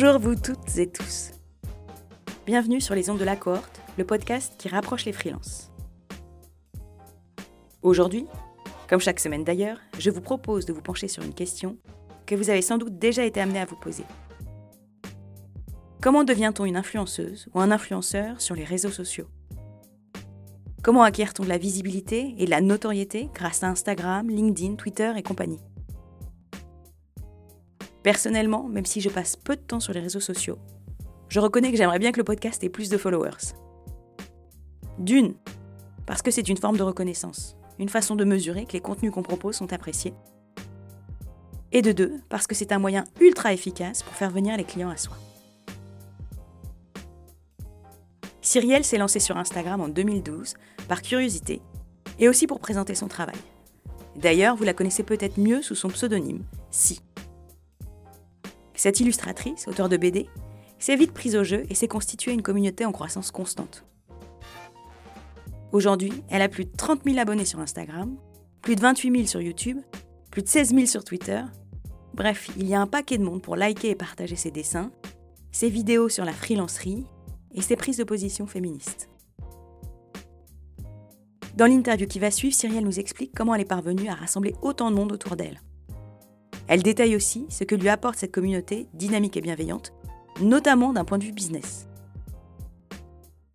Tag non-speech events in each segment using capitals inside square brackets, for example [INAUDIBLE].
Bonjour vous toutes et tous. Bienvenue sur les ondes de la cohorte, le podcast qui rapproche les freelances. Aujourd'hui, comme chaque semaine d'ailleurs, je vous propose de vous pencher sur une question que vous avez sans doute déjà été amené à vous poser. Comment devient-on une influenceuse ou un influenceur sur les réseaux sociaux? Comment acquiert-on de la visibilité et de la notoriété grâce à Instagram, LinkedIn, Twitter et compagnie? Personnellement, même si je passe peu de temps sur les réseaux sociaux, je reconnais que j'aimerais bien que le podcast ait plus de followers. D'une, parce que c'est une forme de reconnaissance, une façon de mesurer que les contenus qu'on propose sont appréciés. Et de deux, parce que c'est un moyen ultra efficace pour faire venir les clients à soi. Cyrielle s'est lancée sur Instagram en 2012 par curiosité et aussi pour présenter son travail. D'ailleurs, vous la connaissez peut-être mieux sous son pseudonyme, Si. Cette illustratrice, auteure de BD, s'est vite prise au jeu et s'est constituée une communauté en croissance constante. Aujourd'hui, elle a plus de 30 000 abonnés sur Instagram, plus de 28 000 sur YouTube, plus de 16 000 sur Twitter. Bref, il y a un paquet de monde pour liker et partager ses dessins, ses vidéos sur la freelancerie et ses prises de position féministes. Dans l'interview qui va suivre, Cyrielle nous explique comment elle est parvenue à rassembler autant de monde autour d'elle. Elle détaille aussi ce que lui apporte cette communauté dynamique et bienveillante, notamment d'un point de vue business.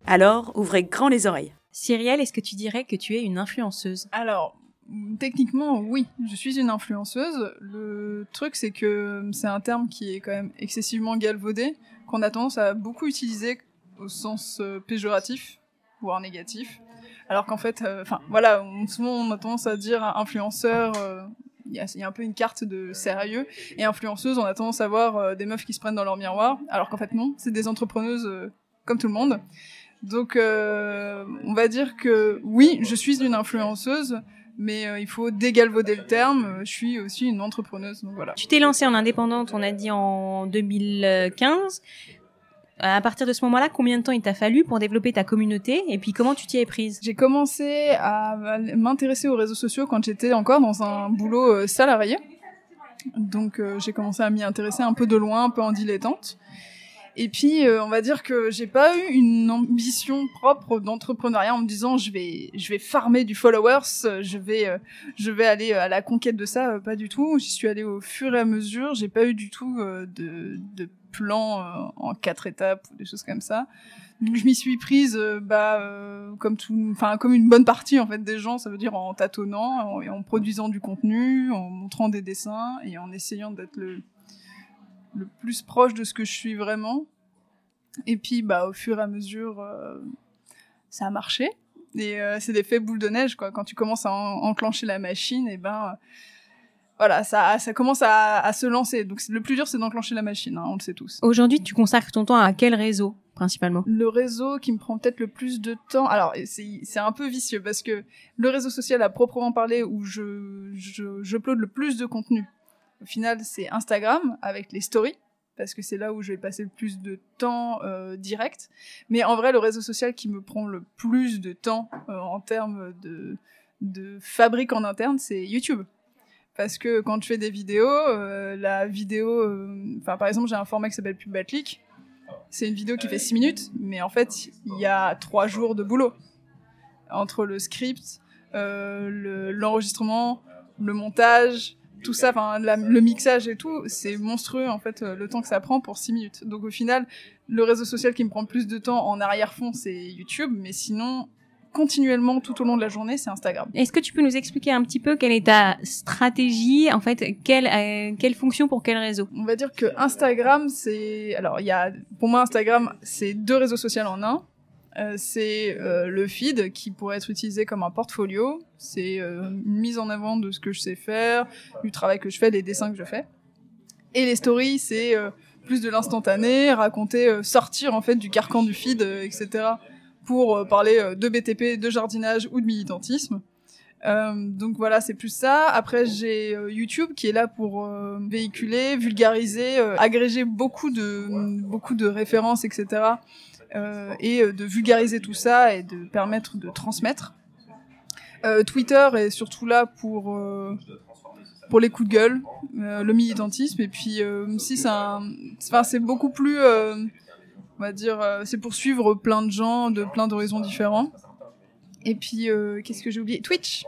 Alors, ouvrez grand les oreilles. Cyrielle, est-ce que tu dirais que tu es une influenceuse? Alors, techniquement, oui, je suis une influenceuse. Le truc, c'est que c'est un terme qui est quand même excessivement galvaudé, qu'on a tendance à beaucoup utiliser au sens euh, péjoratif, voire négatif. Alors qu'en fait, euh, enfin voilà, souvent on a tendance à dire influenceur, euh, il y, a, un peu une carte de sérieux, et influenceuse, on a tendance à voir des meufs qui se prennent dans leur miroir, alors qu'en fait non, c'est des entrepreneuses comme tout le monde. Donc on va dire que oui, je suis une influenceuse, mais il faut dégalvauder le terme. Je suis aussi une entrepreneuse, donc voilà. Tu t'es lancée en indépendante, on a dit en 2015 à partir de ce moment-là, combien de temps il t'a fallu pour développer ta communauté et puis comment tu t'y es prise? J'ai commencé à m'intéresser aux réseaux sociaux quand j'étais encore dans un boulot euh, salarié. Donc euh, j'ai commencé à m'y intéresser un peu de loin, un peu en dilettante. Et puis euh, on va dire que j'ai pas eu une ambition propre d'entrepreneuriat en me disant je vais je vais farmer du followers, je vais je vais aller à la conquête de ça, pas du tout. J'y suis allée au fur et à mesure. J'ai pas eu du tout de, de plan euh, en quatre étapes ou des choses comme ça. Donc je m'y suis prise euh, bah euh, comme tout enfin comme une bonne partie en fait des gens, ça veut dire en tâtonnant et en, produisant du contenu, en montrant des dessins et en essayant d'être le le plus proche de ce que je suis vraiment. Et puis bah au fur et à mesure ça a marché et c'est l'effet boule de neige quoi quand tu commences à enclencher la machine et ben voilà, ça, ça commence à, se lancer. Donc le plus dur, c'est d'enclencher la machine, hein, on le sait tous. Aujourd'hui, tu consacres ton temps à quel réseau principalement? Le réseau qui me prend peut-être le plus de temps. Alors c'est un peu vicieux parce que le réseau social à proprement parler où je je, le plus de contenu. Au final, c'est Instagram avec les stories parce que c'est là où je vais passer le plus de temps euh, direct. Mais en vrai, le réseau social qui me prend le plus de temps euh, en termes de de fabrique en interne, c'est YouTube parce que quand tu fais des vidéos, euh, la vidéo, euh, enfin par exemple j'ai un format qui s'appelle Pubatlik, c'est une vidéo qui fait 6 minutes, mais en fait il y a 3 jours de boulot entre le script, euh, l'enregistrement, le, montage, tout ça, enfin le mixage et tout, c'est monstrueux en fait le temps que ça prend pour 6 minutes. Donc au final, le réseau social qui me prend plus de temps en arrière-fond c'est YouTube, mais sinon continuellement tout au long de la journée, c'est Instagram. Est-ce que tu peux nous expliquer un petit peu quelle est ta stratégie, en fait, quelle, euh, quelle fonction pour quel réseau? On va dire que Instagram, c'est... Alors, il y a... Pour moi, Instagram, c'est deux réseaux sociaux en un. Euh, c'est euh, le feed qui pourrait être utilisé comme un portfolio. C'est une mise en avant de ce que je sais faire, du travail que je fais, des dessins que je fais. Et les stories, c'est plus de l'instantané, raconter, sortir en fait du carcan du feed, etc pour euh, parler euh, de BTP, de jardinage ou de militantisme. Euh, donc voilà, c'est plus ça. Après, j'ai YouTube qui est là pour véhiculer, vulgariser, agréger beaucoup de beaucoup de références, etc. et de vulgariser tout ça et de permettre de transmettre. Twitter est surtout là pour pour les coups de gueule, le militantisme et puis si c'est un, enfin c'est beaucoup plus, on va dire, euh, c'est pour suivre plein de gens de plein d'horizons différents. Et puis euh, qu'est-ce que j'ai oublié? Twitch.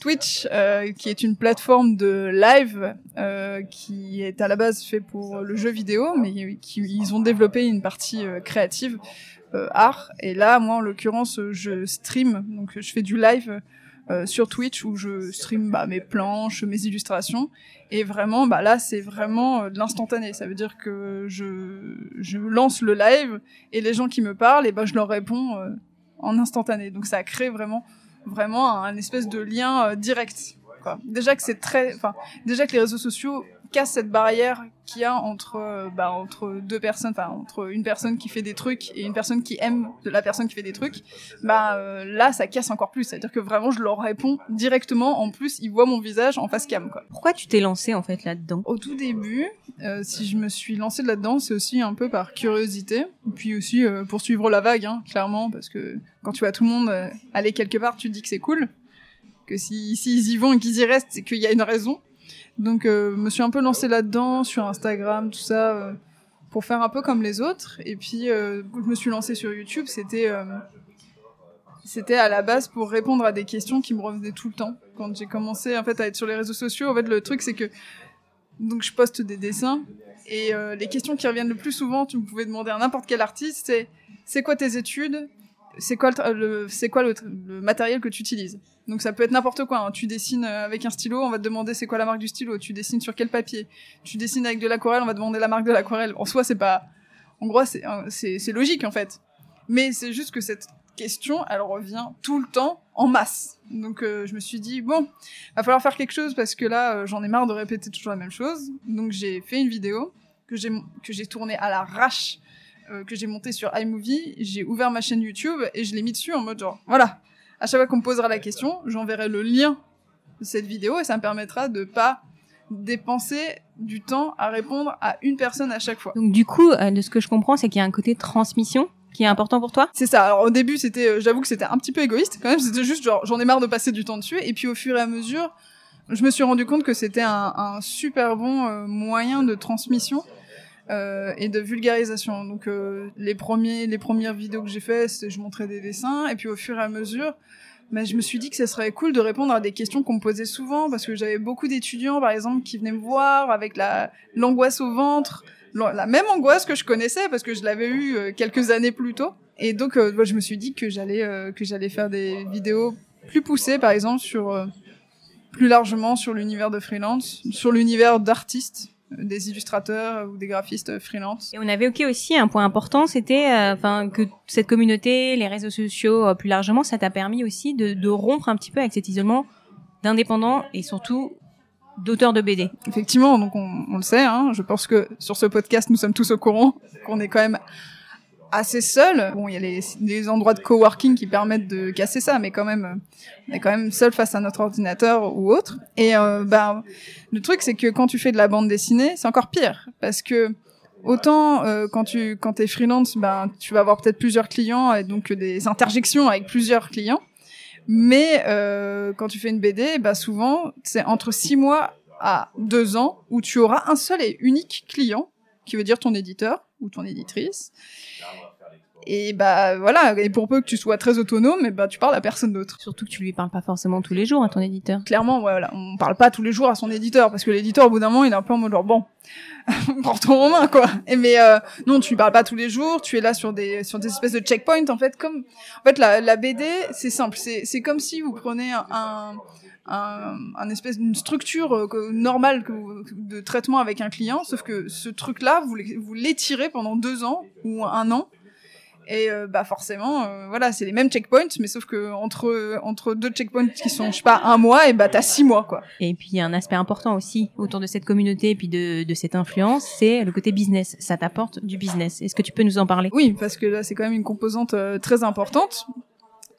Twitch, euh, qui est une plateforme de live euh, qui est à la base fait pour le jeu vidéo, mais qui, ils ont développé une partie euh, créative, euh, art. Et là, moi, en l'occurrence, je stream, donc je fais du live euh, sur Twitch où je stream bah, mes planches, mes illustrations. Et vraiment, bah là, c'est vraiment euh, de l'instantané. Ça veut dire que je, lance le live et les gens qui me parlent, et bah, je leur réponds euh, en instantané. Donc ça crée vraiment vraiment un, espèce de lien direct. Déjà que c'est très, enfin, déjà que les réseaux sociaux cassent cette barrière qu'il y a entre, euh, bah, entre deux personnes, enfin, entre une personne qui fait des trucs et une personne qui aime de la personne qui fait des trucs. Bah euh, là, ça casse encore plus. C'est-à-dire que vraiment, je leur réponds directement. En plus, ils voient mon visage en face cam. Quoi. Pourquoi tu t'es lancé en fait là-dedans? Au tout début, euh, si je me suis lancée là-dedans, c'est aussi un peu par curiosité, puis aussi euh, pour suivre la vague, hein, clairement, parce que quand tu vois tout le monde aller quelque part, tu te dis que c'est cool, que si s'ils y vont et qu'ils y restent, c'est qu'il y a une raison. Donc, euh, me suis un peu lancée là-dedans sur Instagram, tout ça, euh, pour faire un peu comme les autres. Et puis, euh, je me suis lancée sur YouTube, c'était c'était à la base pour répondre à des questions qui me revenaient tout le temps. Quand j'ai commencé en fait à être sur les réseaux sociaux, en fait, le truc c'est que donc je poste des dessins et les questions qui reviennent le plus souvent, tu pouvais demander à n'importe quel artiste, c'est c'est quoi tes études? C'est quoi le, matériel que tu utilises? Donc ça peut être n'importe quoi. hein. Tu dessines euh, avec un stylo, on va te demander c'est quoi la marque du stylo. Tu dessines sur quel papier Tu dessines avec de l'aquarelle, on va te demander la marque de l'aquarelle. En soi, c'est pas, en gros, euh, c'est c'est logique en fait. Mais c'est juste que cette question, elle revient tout le temps en masse. Donc euh, je me suis dit bon, va falloir faire quelque chose parce que là euh, j'en ai marre de répéter toujours la même chose. Donc j'ai fait une vidéo que j'ai que j'ai tournée à l'arrache, euh, que j'ai montée sur iMovie. J'ai ouvert ma chaîne YouTube et je l'ai mis dessus en mode genre voilà. À chaque fois qu'on me posera la question, j'enverrai le lien de cette vidéo et ça me permettra de pas dépenser du temps à répondre à une personne à chaque fois. Donc du coup, euh, de ce que je comprends, c'est qu'il y a un côté transmission qui est important pour toi? C'est ça. Alors au début, c'était, euh, j'avoue que c'était un petit peu égoïste quand même. C'était juste genre, j'en ai marre de passer du temps dessus. Et puis au fur et à mesure, je me suis rendu compte que c'était un, un super bon euh, moyen de transmission euh, et de vulgarisation. Donc euh, les premiers, les premières vidéos que j'ai faites, je montrais des dessins. Et puis au fur et à mesure, mais je me suis dit que ce serait cool de répondre à des questions qu'on me posait souvent parce que j'avais beaucoup d'étudiants, par exemple, qui venaient me voir avec la l'angoisse au ventre, la même angoisse que je connaissais parce que je l'avais eu euh, quelques années plus tôt. Et donc, euh, moi, je me suis dit que j'allais euh, que j'allais faire des vidéos plus poussées, par exemple, sur euh, plus largement sur l'univers de freelance, sur l'univers d'artistes, des illustrateurs ou des graphistes freelance. Et on avait ok aussi un point important, c'était euh, enfin que cette communauté, les réseaux sociaux euh, plus largement, ça t'a permis aussi de, de rompre un petit peu avec cet isolement d'indépendants et surtout d'auteurs de BD. Effectivement, donc on, on le sait, hein, je pense que sur ce podcast, nous sommes tous au courant qu'on est quand même assez seul. Bon, il y a les, les endroits de coworking qui permettent de casser ça, mais quand même, euh, on est quand même seul face à notre ordinateur ou autre. Et euh, ben, le truc, c'est que quand tu fais de la bande dessinée, c'est encore pire, parce que autant euh, quand tu quand t'es freelance, ben tu vas avoir peut-être plusieurs clients et donc des interjections avec plusieurs clients. Mais euh, quand tu fais une BD, bah souvent c'est entre six mois à deux ans où tu auras un seul et unique client, qui veut dire ton éditeur ou ton éditrice. Et bah voilà, et pour peu que tu sois très autonome, et bah tu parles à personne d'autre. Surtout que tu lui parles pas forcément tous les jours à ton éditeur. Clairement, voilà, on parle pas tous les jours à son éditeur parce que l'éditeur au bout d'un moment il est un peu en mode genre bon, [LAUGHS] prends ton en main quoi. Et mais euh, non, tu lui parles pas tous les jours, tu es là sur des sur des espèces de checkpoints en fait comme en fait la la BD c'est simple, c'est c'est comme si vous prenez un un, un espèce d'une structure euh, que- normale que vous- de traitement avec un client, sauf que ce truc-là, vous l'é- vous l'étirez pendant deux ans ou un an, et euh, bah forcément, euh, voilà, c'est les mêmes checkpoints, mais sauf que entre entre deux checkpoints qui sont, je sais pas, un mois, et bah t'as six mois quoi. Et puis il y a un aspect important aussi autour de cette communauté et puis de, de cette influence, c'est le côté business. Ça t'apporte du business. Est-ce que tu peux nous en parler? Oui, parce que là, c'est quand même une composante euh, très importante.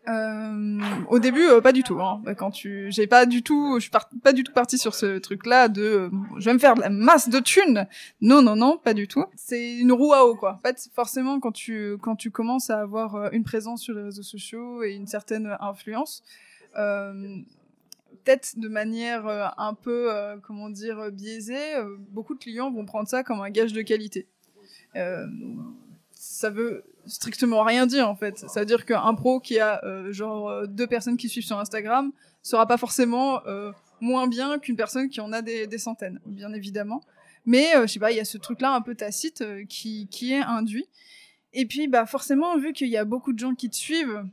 Euh, au début, euh, pas du tout. Hein. Quand tu, j'ai pas du tout, je suis pas du tout partie sur ce truc-là de, euh, je vais me faire de la masse de thunes. Non, non, non, pas du tout. C'est une roue à eau. En fait, forcément, quand tu, quand tu commences à avoir une présence sur les réseaux sociaux et une certaine influence, peut-être de manière un peu, comment dire, biaisée, beaucoup de clients vont prendre ça comme un gage de qualité. Ça veut strictement rien dire en fait. Ça veut dire qu'un pro qui a genre deux personnes qui suivent sur Instagram sera pas forcément moins bien qu'une personne qui en a des, centaines, bien évidemment. Mais euh, je sais pas, il y a ce truc-là un peu tacite euh, qui, qui est induit. Et puis, bah, forcément, vu qu'il y a beaucoup de gens qui te suivent,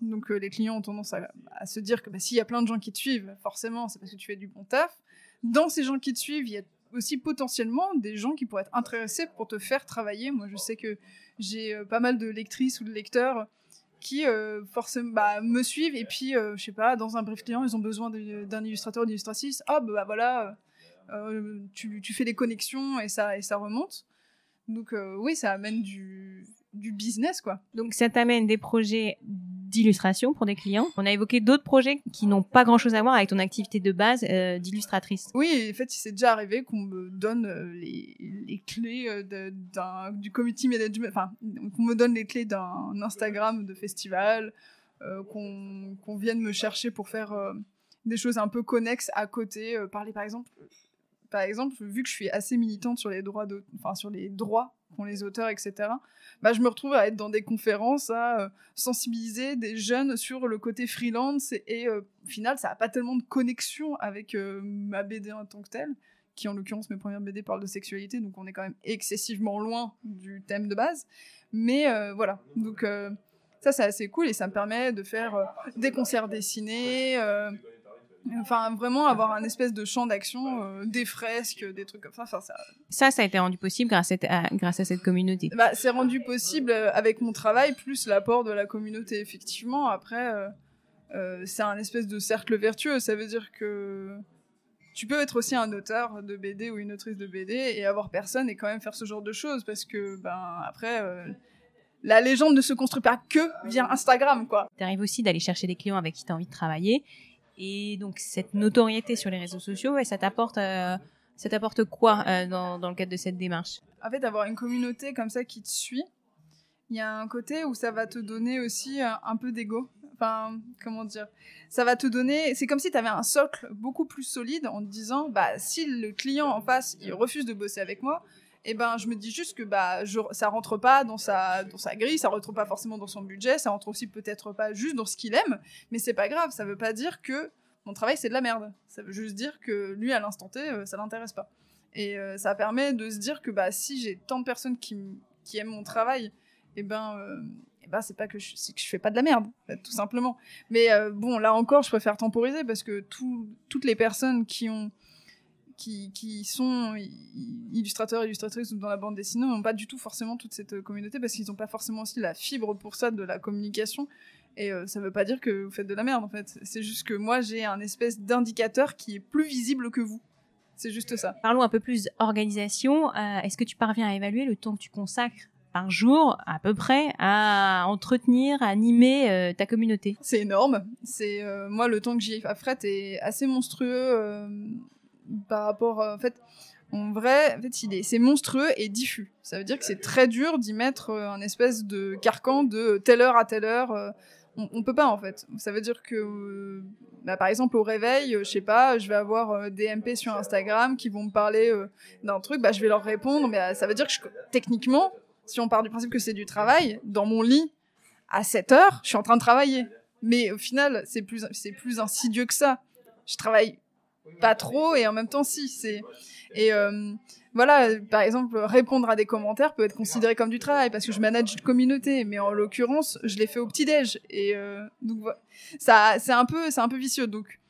donc euh, les clients ont tendance à, à se dire que bah, s'il y a plein de gens qui te suivent, forcément, c'est parce que tu fais du bon taf. Dans ces gens qui te suivent, il y a aussi potentiellement des gens qui pourraient être intéressés pour te faire travailler. Moi, je sais que j'ai pas mal de lectrices ou de lecteurs qui forcément bah, me suivent et puis je sais pas dans un brief client ils ont besoin d'un illustrateur ou d'illustratrice ah bah voilà euh, tu, tu, fais des connexions et ça, et ça remonte. Donc euh, oui, ça amène du, du business, quoi. Donc ça t'amène des projets d'illustration pour des clients. On a évoqué d'autres projets qui n'ont pas grand-chose à voir avec ton activité de base euh, d'illustratrice. Oui, en fait, il s'est déjà arrivé qu'on me donne les, les clés d'un, du community management, enfin, qu'on me donne les clés d'un Instagram de festival, qu'on, qu'on vienne me chercher pour faire des choses un peu connexes à côté, parler par exemple par exemple, vu que je suis assez militante sur les droits, de, enfin, sur les droits qu'ont les auteurs, etc., bah, je me retrouve à être dans des conférences, à euh, sensibiliser des jeunes sur le côté freelance, et, euh, au final, ça n'a pas tellement de connexion avec euh, ma BD en tant que telle, qui en l'occurrence, mes premières BD parlent de sexualité, donc on est quand même excessivement loin du thème de base. Mais voilà, donc ça c'est assez cool, et ça me permet de faire des concerts dessinés Enfin, vraiment avoir un espèce de champ d'action, euh, des fresques, des trucs comme ça. Enfin, ça... ça, ça a été rendu possible grâce à, grâce à cette communauté. Bah, c'est rendu possible euh, avec mon travail, plus l'apport de la communauté, effectivement. Après, euh, c'est un espèce de cercle vertueux. Ça veut dire que tu peux être aussi un auteur de BD ou une autrice de BD et avoir personne et quand même faire ce genre de choses parce que, ben, après la légende ne se construit pas que via Instagram, quoi. T'arrives aussi d'aller chercher des clients avec qui tu as envie de travailler et donc cette notoriété sur les réseaux sociaux, et ça t'apporte, euh, ça t'apporte quoi euh, dans, dans le cadre de cette démarche? En fait, avoir une communauté comme ça qui te suit, il y a un côté où ça va te donner aussi euh, un peu d'ego. Enfin, comment dire? Ça va te donner. C'est comme si tu avais un socle beaucoup plus solide en te disant, bah, si le client en face il refuse de bosser avec moi, et eh ben je me dis juste que bah je, ça rentre pas dans sa dans sa grille, ça rentre pas forcément dans son budget, ça rentre aussi peut-être pas juste dans ce qu'il aime, mais c'est pas grave, ça veut pas dire que mon travail c'est de la merde. Ça veut juste dire que lui à l'instant T euh, ça l'intéresse pas. Et euh, ça permet de se dire que bah si j'ai tant de personnes qui qui aiment mon travail, et eh ben euh, ben c'est pas que je, que je fais pas de la merde, tout simplement. Mais bon, là encore, je préfère temporiser parce que toutes les personnes qui ont qui, qui sont illustrateurs, illustratrices dans la bande dessinée n'ont pas du tout forcément toute cette communauté parce qu'ils n'ont pas forcément aussi la fibre pour ça de la communication. Et euh, ça veut pas dire que vous faites de la merde en fait. C'est juste que moi j'ai un espèce d'indicateur qui est plus visible que vous. C'est juste ça. Parlons un peu plus organisation. Euh, est-ce que tu parviens à évaluer le temps que tu consacres par jour à peu près à entretenir, à animer euh, ta communauté? C'est énorme. C'est moi le temps que j'y ai à fret est assez monstrueux par rapport en fait en vrai en fait c'est monstrueux et diffus. Ça veut dire que c'est très dur d'y mettre euh, un espèce de carcan de telle heure à telle heure euh, on, on peut pas en fait. Ça veut dire que bah, par exemple au réveil je sais pas je vais avoir des MP sur Instagram qui vont me parler d'un truc bah je vais leur répondre mais ça veut dire que techniquement si on part du principe que c'est du travail dans mon lit à 7 heures je suis en train de travailler. Mais au final c'est plus c'est plus insidieux que ça. Je travaille pas trop et en même temps si c'est et euh, voilà par exemple répondre à des commentaires peut être considéré comme du travail parce que je manage une communauté mais en l'occurrence je l'ai fait au petit déj et euh, donc ça c'est un peu c'est un peu vicieux. Donc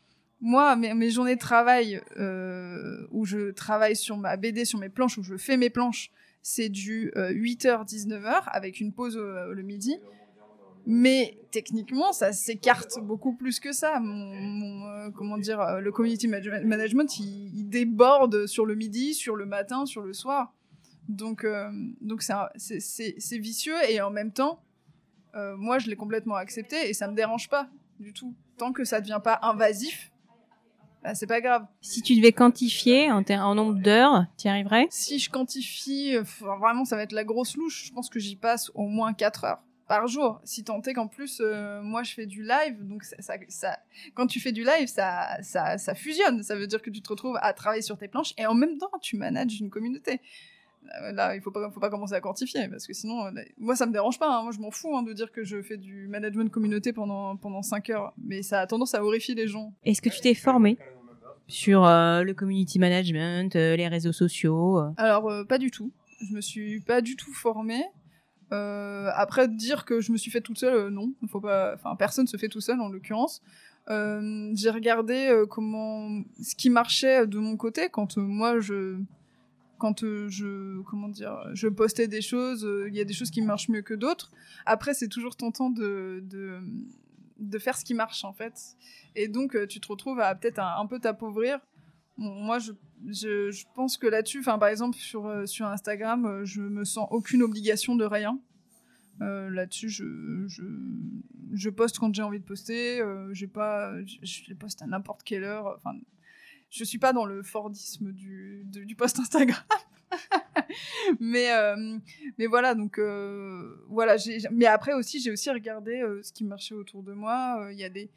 moi mes, journées de travail euh, où je travaille sur ma BD sur mes planches où je fais mes planches c'est du 8h 19h avec une pause le midi mais techniquement, ça s'écarte beaucoup plus que ça. Mon, euh, comment dire, euh, le community management, il, déborde sur le midi, sur le matin, sur le soir. Donc, euh, donc c'est vicieux et en même temps, moi, je l'ai complètement accepté et ça me dérange pas du tout. Tant que ça devient pas invasif, bah, c'est pas grave. Si tu devais quantifier en, en nombre d'heures, tu y arriverais? Si je quantifie, vraiment, ça va être la grosse louche. Je pense que j'y passe au moins 4 heures par jour. Si tant est qu'en plus, euh, moi, je fais du live, donc ça, ça, ça- quand tu fais du live, ça, ça, ça fusionne. Ça veut dire que tu te retrouves à travailler sur tes planches et en même temps, tu manages une communauté. Là, il faut pas, faut pas commencer à quantifier parce que sinon, euh, là, moi, ça me dérange pas. hein. Moi, je m'en fous hein, de dire que je fais du management communauté pendant pendant 5 heures, mais ça a tendance à horrifier les gens. Est-ce que tu t'es formé sur euh, le community management, euh, les réseaux sociaux Alors, pas du tout. Je me suis pas du tout formée. Euh, après, dire que je me suis fait toute seule, euh, non. Faut pas... Enfin, personne se fait tout seul, en l'occurrence. Euh, j'ai regardé comment... ce qui marchait de mon côté quand moi, je... Quand je... Comment dire Je postais des choses, il y a des choses qui marchent mieux que d'autres. Après, c'est toujours tentant de... de faire ce qui marche en fait et donc tu te retrouves à peut-être un, un peu t'appauvrir moi, je, je, pense que là-dessus, par exemple, sur, euh, sur Instagram, euh, je me sens aucune obligation de rien. Euh, là-dessus, je, je, poste quand j'ai envie de poster. euh, pas, je, les poste à n'importe quelle heure. Enfin, je suis pas dans le Fordisme du, de- du post Instagram. [LAUGHS] mais, mais voilà, donc voilà. Mais après aussi, j'ai aussi regardé ce qui marchait autour de moi. Il y a des,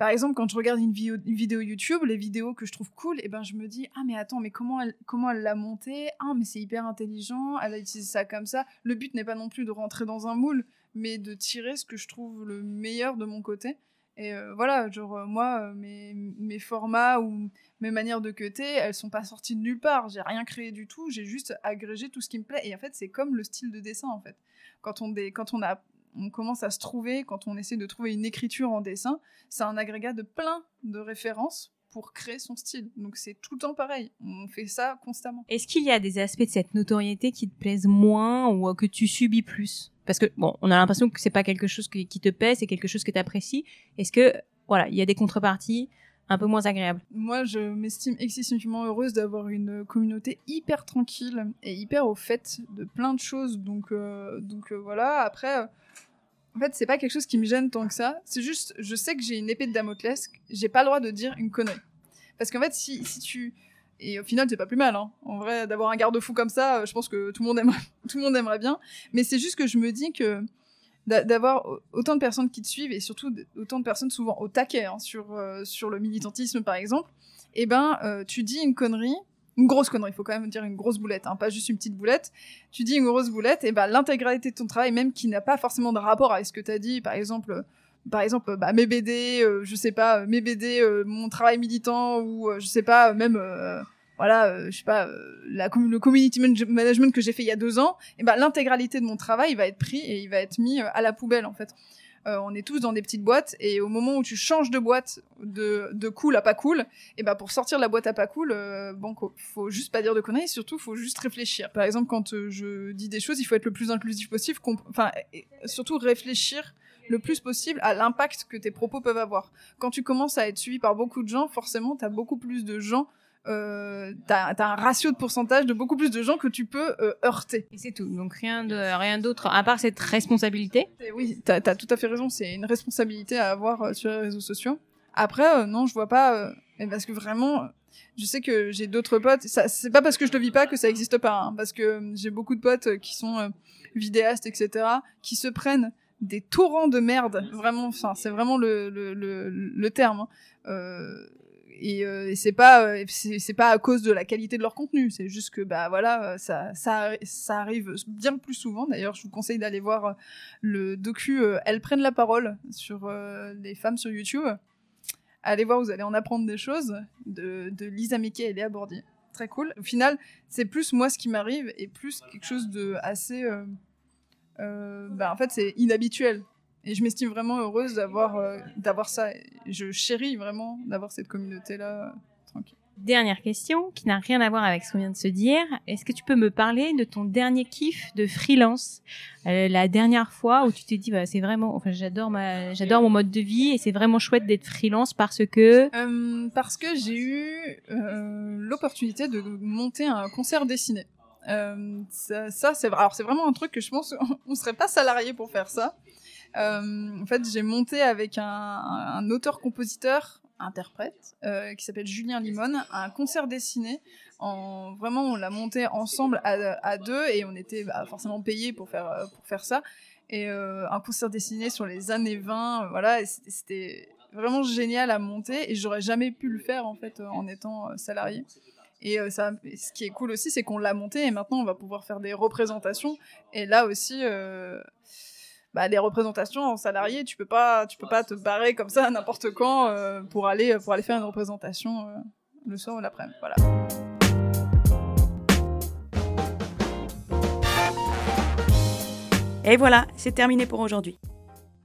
par exemple, quand je regarde une vidéo, YouTube, les vidéos que je trouve cool, et ben je me dis ah mais attends mais comment elle comment elle l'a monté Ah mais c'est hyper intelligent, elle a utilisé ça comme ça. Le but n'est pas non plus de rentrer dans un moule, mais de tirer ce que je trouve le meilleur de mon côté. Et euh, voilà, genre euh, moi euh, mes, mes formats ou mes manières de cuter, elles sont pas sorties de nulle part. J'ai rien créé du tout, j'ai juste agrégé tout ce qui me plaît. Et en fait, c'est comme le style de dessin en fait. Quand on dé- quand on a on commence à se trouver, quand on essaie de trouver une écriture en dessin, c'est un agrégat de plein de références pour créer son style. Donc c'est tout le temps pareil. On fait ça constamment. Est-ce qu'il y a des aspects de cette notoriété qui te plaisent moins ou euh, que tu subis plus? Parce que bon, on a l'impression que c'est pas quelque chose qui, te plaît, c'est quelque chose que tu apprécies. Est-ce que voilà, il y a des contreparties un peu moins agréables? Moi, je m'estime excessivement heureuse d'avoir une communauté hyper tranquille et hyper au fait de plein de choses. Donc, euh, donc euh, voilà. Après, en fait, c'est pas quelque chose qui me gêne tant que ça. C'est juste, je sais que j'ai une épée de Damoclès. J'ai pas le droit de dire une connerie. Parce qu'en fait, si, si tu et au final, c'est pas plus mal. Hein. En vrai, d'avoir un garde-fou comme ça, euh, je pense que tout le monde aimerait, [LAUGHS] tout le monde aimerait bien. Mais c'est juste que je me dis que d'a- d'avoir au- autant de personnes qui te suivent et surtout autant de personnes souvent au taquet hein, sur, euh, sur le militantisme par exemple, et ben euh, tu dis une connerie, une grosse connerie, il faut quand même dire une grosse boulette, hein, pas juste une petite boulette, tu dis une grosse boulette, et ben l'intégralité de ton travail, même qui n'a pas forcément de rapport avec ce que tu as dit, par exemple, euh, par exemple, bah, mes BD, euh, je sais pas, euh, mes BD, mon travail militant, ou je sais pas, même, voilà, je sais pas, le community man- management que j'ai fait il y a deux ans, et ben l'intégralité de mon travail va être pris et il va être mis à la poubelle en fait. Euh, on est tous dans des petites boîtes et au moment où tu changes de boîte de, de cool à pas cool, et ben pour sortir de la boîte à pas cool, euh, bon, co- faut juste pas dire de conneries, surtout faut juste réfléchir. Par exemple, quand euh, je dis des choses, il faut être le plus inclusif possible, enfin surtout réfléchir le plus possible à l'impact que tes propos peuvent avoir. Quand tu commences à être suivi par beaucoup de gens, forcément, t'as beaucoup plus de gens, euh, t'as as un ratio de pourcentage de beaucoup plus de gens que tu peux euh, heurter. Et c'est tout. Donc rien de rien d'autre à part cette responsabilité. Et oui, t'as as tout à fait raison, c'est une responsabilité à avoir euh, sur les réseaux sociaux. Après, euh, non, je vois pas, parce que vraiment, je sais que j'ai d'autres potes, c'est pas parce que je le vis pas que ça existe pas, hein, parce que j'ai beaucoup de potes qui sont vidéastes, etc., qui se prennent des torrents de merde, vraiment, enfin, c'est vraiment le, le, le, le terme. hein. Et, euh, et c'est pas euh, c'est pas à cause de la qualité de leur contenu. C'est juste que bah voilà euh, ça ça ça arrive bien plus souvent. D'ailleurs je vous conseille d'aller voir euh, le docu elles prennent la parole sur les femmes sur YouTube. Allez voir vous allez en apprendre des choses de Lisa Mickey et Léa Bordier très cool. Au final c'est plus moi ce qui m'arrive et plus quelque chose de assez bah en fait c'est inhabituel et je m'estime vraiment heureuse d'avoir euh, d'avoir ça. Je chéris vraiment d'avoir cette communauté là tranquille. Dernière question qui n'a rien à voir avec ce qu'on vient de se dire. Est-ce que tu peux me parler de ton dernier kiff de freelance Euh, La dernière fois où tu t'es dit bah, c'est vraiment enfin j'adore ma j'adore mon mode de vie et c'est vraiment chouette d'être freelance parce que Euh, parce que j'ai eu euh, l'opportunité de monter un concert dessiné. Euh, ça, ça, c'est alors c'est vraiment un truc que je pense [LAUGHS] on serait pas salarié pour faire ça. Euh, en fait, j'ai monté avec un, auteur-compositeur interprète euh, qui s'appelle Julien Limon un concert dessiné. En vraiment, on l'a monté ensemble à, deux et on était bah, forcément payés pour faire pour faire ça. et un poster dessiné sur les années 20. voilà, c'était vraiment génial à monter et j'aurais jamais pu le faire en fait en étant salarié. Et ce qui est cool aussi, c'est qu'on l'a monté et maintenant on va pouvoir faire des représentations. Et là aussi, bah, des représentations en salarié, tu peux pas, tu peux pas te barrer comme ça n'importe quand euh, pour aller pour aller faire une représentation euh, le soir ou l'après-midi. Voilà. Et voilà, c'est terminé pour aujourd'hui.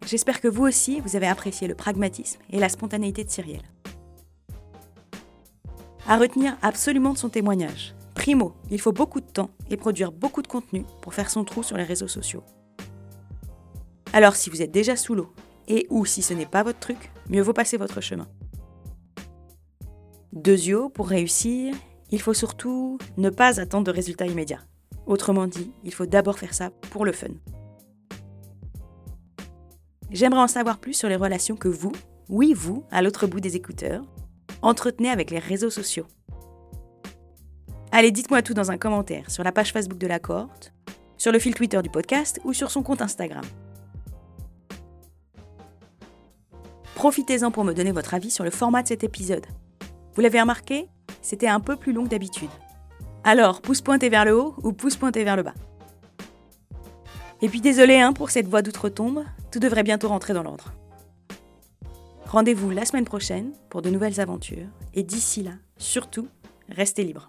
J'espère que vous aussi, vous avez apprécié le pragmatisme et la spontanéité de Cyrielle. À retenir absolument de son témoignage. Primo, il faut beaucoup de temps et produire beaucoup de contenu pour faire son trou sur les réseaux sociaux. Alors si vous êtes déjà sous l'eau, et ou si ce n'est pas votre truc, mieux vaut passer votre chemin. Deuxièmement, pour réussir, il faut surtout ne pas attendre de résultats immédiats. Autrement dit, il faut d'abord faire ça pour le fun. J'aimerais en savoir plus sur les relations que vous, oui vous, à l'autre bout des écouteurs, entretenez avec les réseaux sociaux. Allez, dites-moi tout dans un commentaire sur la page Facebook de la cohorte, sur le fil Twitter du podcast ou sur son compte Instagram. Profitez-en pour me donner votre avis sur le format de cet épisode. Vous l'avez remarqué C'était un peu plus long que d'habitude. Alors, pouce pointé vers le haut ou pouce pointé vers le bas? Et puis désolé hein, pour cette voix d'outre-tombe, tout devrait bientôt rentrer dans l'ordre. Rendez-vous la semaine prochaine pour de nouvelles aventures, et d'ici là, surtout, restez libres.